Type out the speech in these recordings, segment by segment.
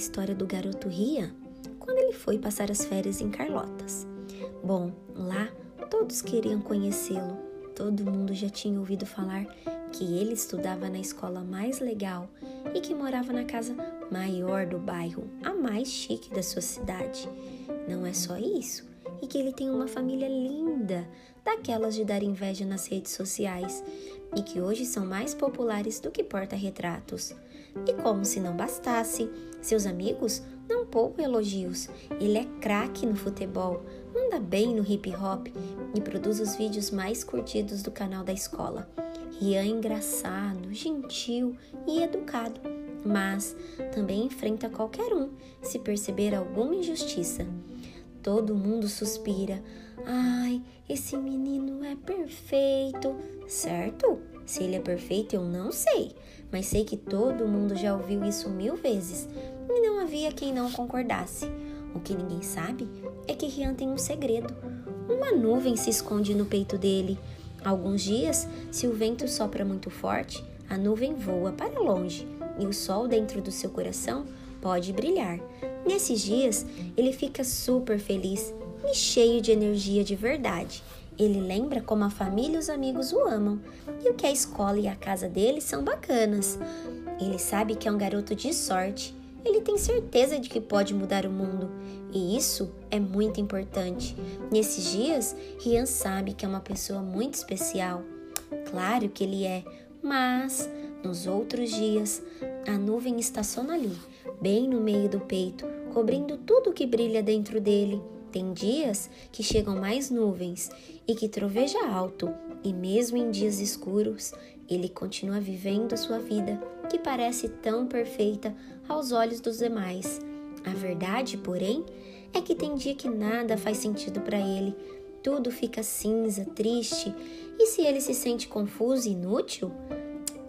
história do garoto Rian quando ele foi passar as férias em Carlotas. Bom, lá todos queriam conhecê-lo. Todo mundo já tinha ouvido falar que ele estudava na escola mais legal e que morava na casa maior do bairro, a mais chique da sua cidade. Não é só isso, e que ele tem uma família linda, daquelas de dar inveja nas redes sociais, e que hoje são mais populares do que porta-retratos. E como se não bastasse, seus amigos não poupam elogios. Ele é craque no futebol, manda bem no hip hop e produz os vídeos mais curtidos do canal da escola. Rian é engraçado, gentil e educado, mas também enfrenta qualquer um se perceber alguma injustiça. Todo mundo suspira. Ai, esse menino é perfeito, certo? Se ele é perfeito, eu não sei, mas sei que todo mundo já ouviu isso mil vezes e não havia quem não concordasse. O que ninguém sabe é que Rian tem um segredo. Uma nuvem se esconde no peito dele. Alguns dias, se o vento sopra muito forte, a nuvem voa para longe e o sol dentro do seu coração pode brilhar. Nesses dias, ele fica super feliz e cheio de energia de verdade. Ele lembra como a família e os amigos o amam e o que a escola e a casa dele são bacanas. Ele sabe que é um garoto de sorte. Ele tem certeza de que pode mudar o mundo e isso é muito importante. Nesses dias, Rian sabe que é uma pessoa muito especial. Claro que ele é, mas nos outros dias, a nuvem estaciona ali, bem no meio do peito, cobrindo tudo que brilha dentro dele. Tem dias que chegam mais nuvens e que troveja alto, e mesmo em dias escuros, ele continua vivendo a sua vida, que parece tão perfeita aos olhos dos demais. A verdade, porém, é que tem dia que nada faz sentido para ele. Tudo fica cinza, triste, e se ele se sente confuso e inútil?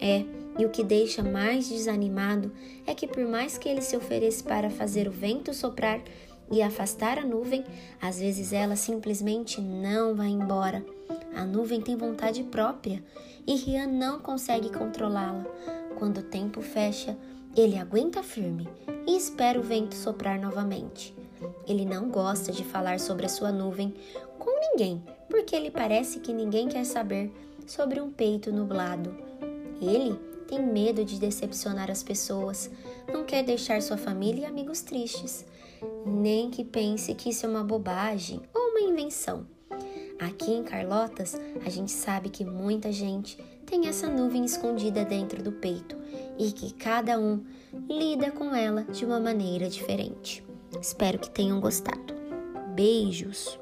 É, e o que deixa mais desanimado é que, por mais que ele se ofereça para fazer o vento soprar, e afastar a nuvem, às vezes ela simplesmente não vai embora. A nuvem tem vontade própria e Rian não consegue controlá-la. Quando o tempo fecha, ele aguenta firme e espera o vento soprar novamente. Ele não gosta de falar sobre a sua nuvem com ninguém, porque ele parece que ninguém quer saber sobre um peito nublado. Ele tem medo de decepcionar as pessoas, não quer deixar sua família e amigos tristes nem que pense que isso é uma bobagem ou uma invenção. Aqui em Carlotas, a gente sabe que muita gente tem essa nuvem escondida dentro do peito e que cada um lida com ela de uma maneira diferente. Espero que tenham gostado. Beijos!